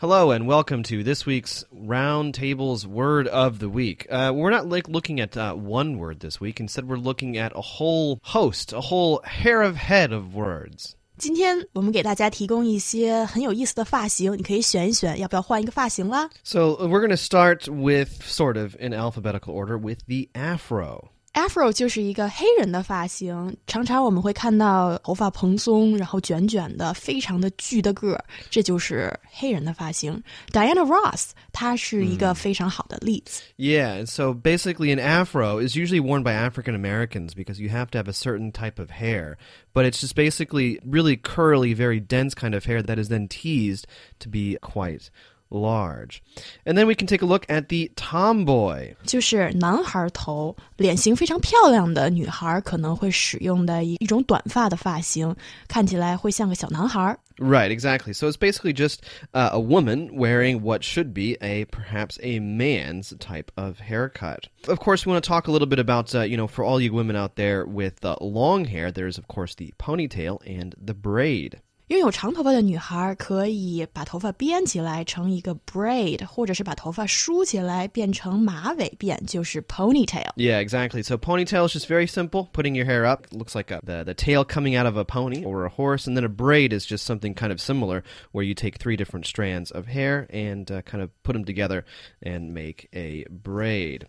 Hello and welcome to this week's Roundtable's Word of the Week. Uh, we're not like looking at uh, one word this week. Instead, we're looking at a whole host, a whole hair of head of words. 今天我们给大家提供一些很有意思的发型，你可以选一选，要不要换一个发型啦 So uh, we're going to start with sort of in alphabetical order with the afro. Afro 就是一个黑人的发型，常常我们会看到头发蓬松，然后卷卷的，非常的巨的个儿，这就是黑人的发型。Diana Ross 她是一个非常好的例子。 Yeah, and so basically an afro is usually worn by African Americans because you have to have a certain type of hair. But it's just basically really curly, very dense kind of hair that is then teased to be quite large. And then we can take a look at the tomboy. 就是男孩头，脸型非常漂亮的女孩可能会使用的一一种短发的发型，看起来会像个小男孩。 Right, exactly. So it's basically just uh, a woman wearing what should be a perhaps a man's type of haircut. Of course, we want to talk a little bit about uh, you know for all you women out there with uh, long hair. There's of course the ponytail and the braid. 拥有长头发的女孩可以把头发编起来成一个 braid，或者是把头发梳起来变成马尾辫，就是 ponytail。 Yeah, exactly. So ponytail is just very simple, putting your hair up. It looks like a, the the tail coming out of a pony or a horse, and then a braid is just something kind of similar, where you take three different strands of hair and uh, kind of put them together and make a braid.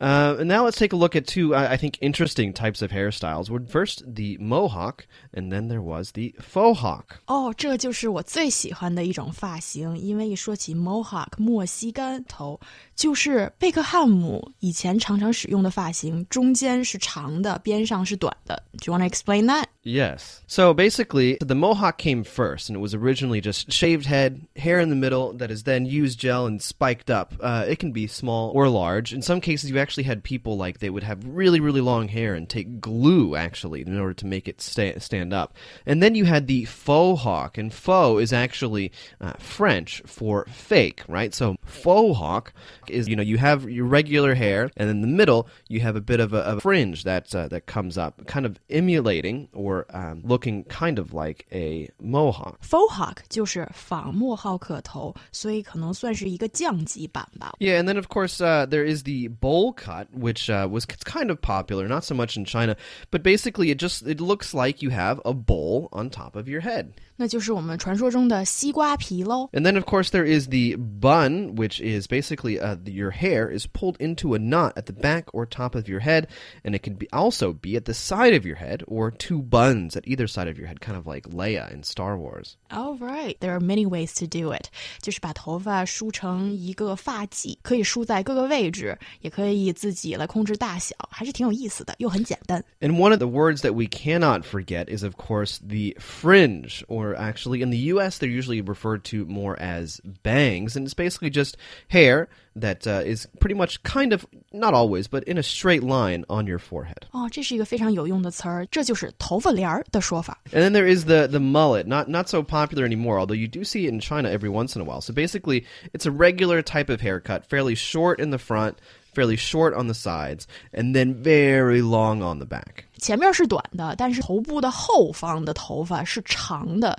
Uh, and now let's take a look at two, uh, I think, interesting types of hairstyles. Well, First, the mohawk, and then there was the faux hawk. 哦，这就是我最喜欢的一种发型，因为一说起 mohawk 莫西干头，就是贝克汉姆以前常常使用的发型，中间是长的，边上是短的。Do you want to explain that? Yes. So basically, the mohawk came first, and it was originally just shaved head, hair in the middle that is then used gel and spiked up. Uh, it can be small or large. In some cases, you actually had people like they would have really, really long hair and take glue actually in order to make it sta- stand up. And then you had the faux hawk, and faux is actually uh, French for fake, right? So faux hawk is you know you have your regular hair, and in the middle you have a bit of a, a fringe that uh, that comes up, kind of emulating or um, looking kind of like a mohawk. Faux hawk 就是仿莫浩克头，所以可能算是一个降级版吧。 Yeah, and then of course uh, there is the bowl cut, which uh, was k- kind of popular, not so much in China, but basically it just it looks like you have a bowl on top of your head. 那就是我们传说中的西瓜皮喽。 And then, of course, there is the bun, which is basically uh, the, your hair is pulled into a knot at the back or top of your head, and it can be also be at the side of your head or two buns at either side of your head, kind of like Leia in Star Wars. All right, there are many ways to do it，就是把头发梳成一个发髻，可以梳在各个位置，也可以自己来控制大小，还是挺有意思的，又很简单。 And one of the words that we cannot forget is, of course, the fringe, or actually in the U.S., they're usually referred to more as bangs, and it's basically just hair that uh, is pretty much kind of, not always, but in a straight line on your forehead. 哦，这是一个非常有用的词儿，这就是头发帘儿的说法。 And then there is the the mullet, not not so popular anymore, although you do see it in China every once in a while. So basically, it's a regular type of haircut, fairly short in the front, fairly short on the sides, and then very long on the back. 前面是短的，但是头部的后方的头发是长的，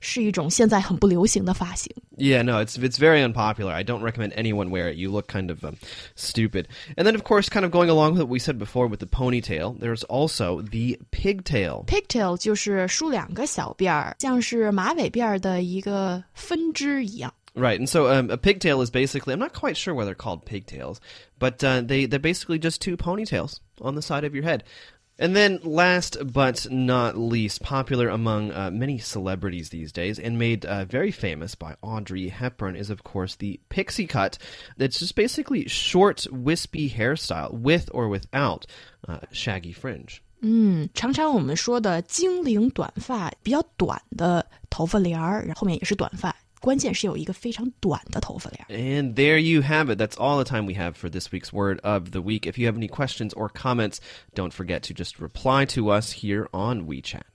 是一种现在很不流行的发型。 Yeah, no, it's it's very unpopular. I don't recommend anyone wear it. You look kind of um, stupid. And then, of course, kind of going along with what we said before with the ponytail, there's also the pigtail. Pigtail 就是梳两个小辫儿，像是马尾辫儿的一个分支一样。 Right, and so um, a pigtail is basically, I'm not quite sure why they're called pigtails, but uh, they, they're basically just two ponytails on the side of your head. And then, last but not least, popular among uh, many celebrities these days and made uh, very famous by Audrey Hepburn is, of course, the pixie cut. It's just basically short, wispy hairstyle with or without uh, shaggy fringe. 嗯，常常我们说的精灵短发，比较短的头发帘儿，然后后面也是短发， 关键是有一个非常短的头发帘儿。 And there you have it. That's all the time we have for this week's word of the week. If you have any questions or comments, don't forget to just reply to us here on WeChat.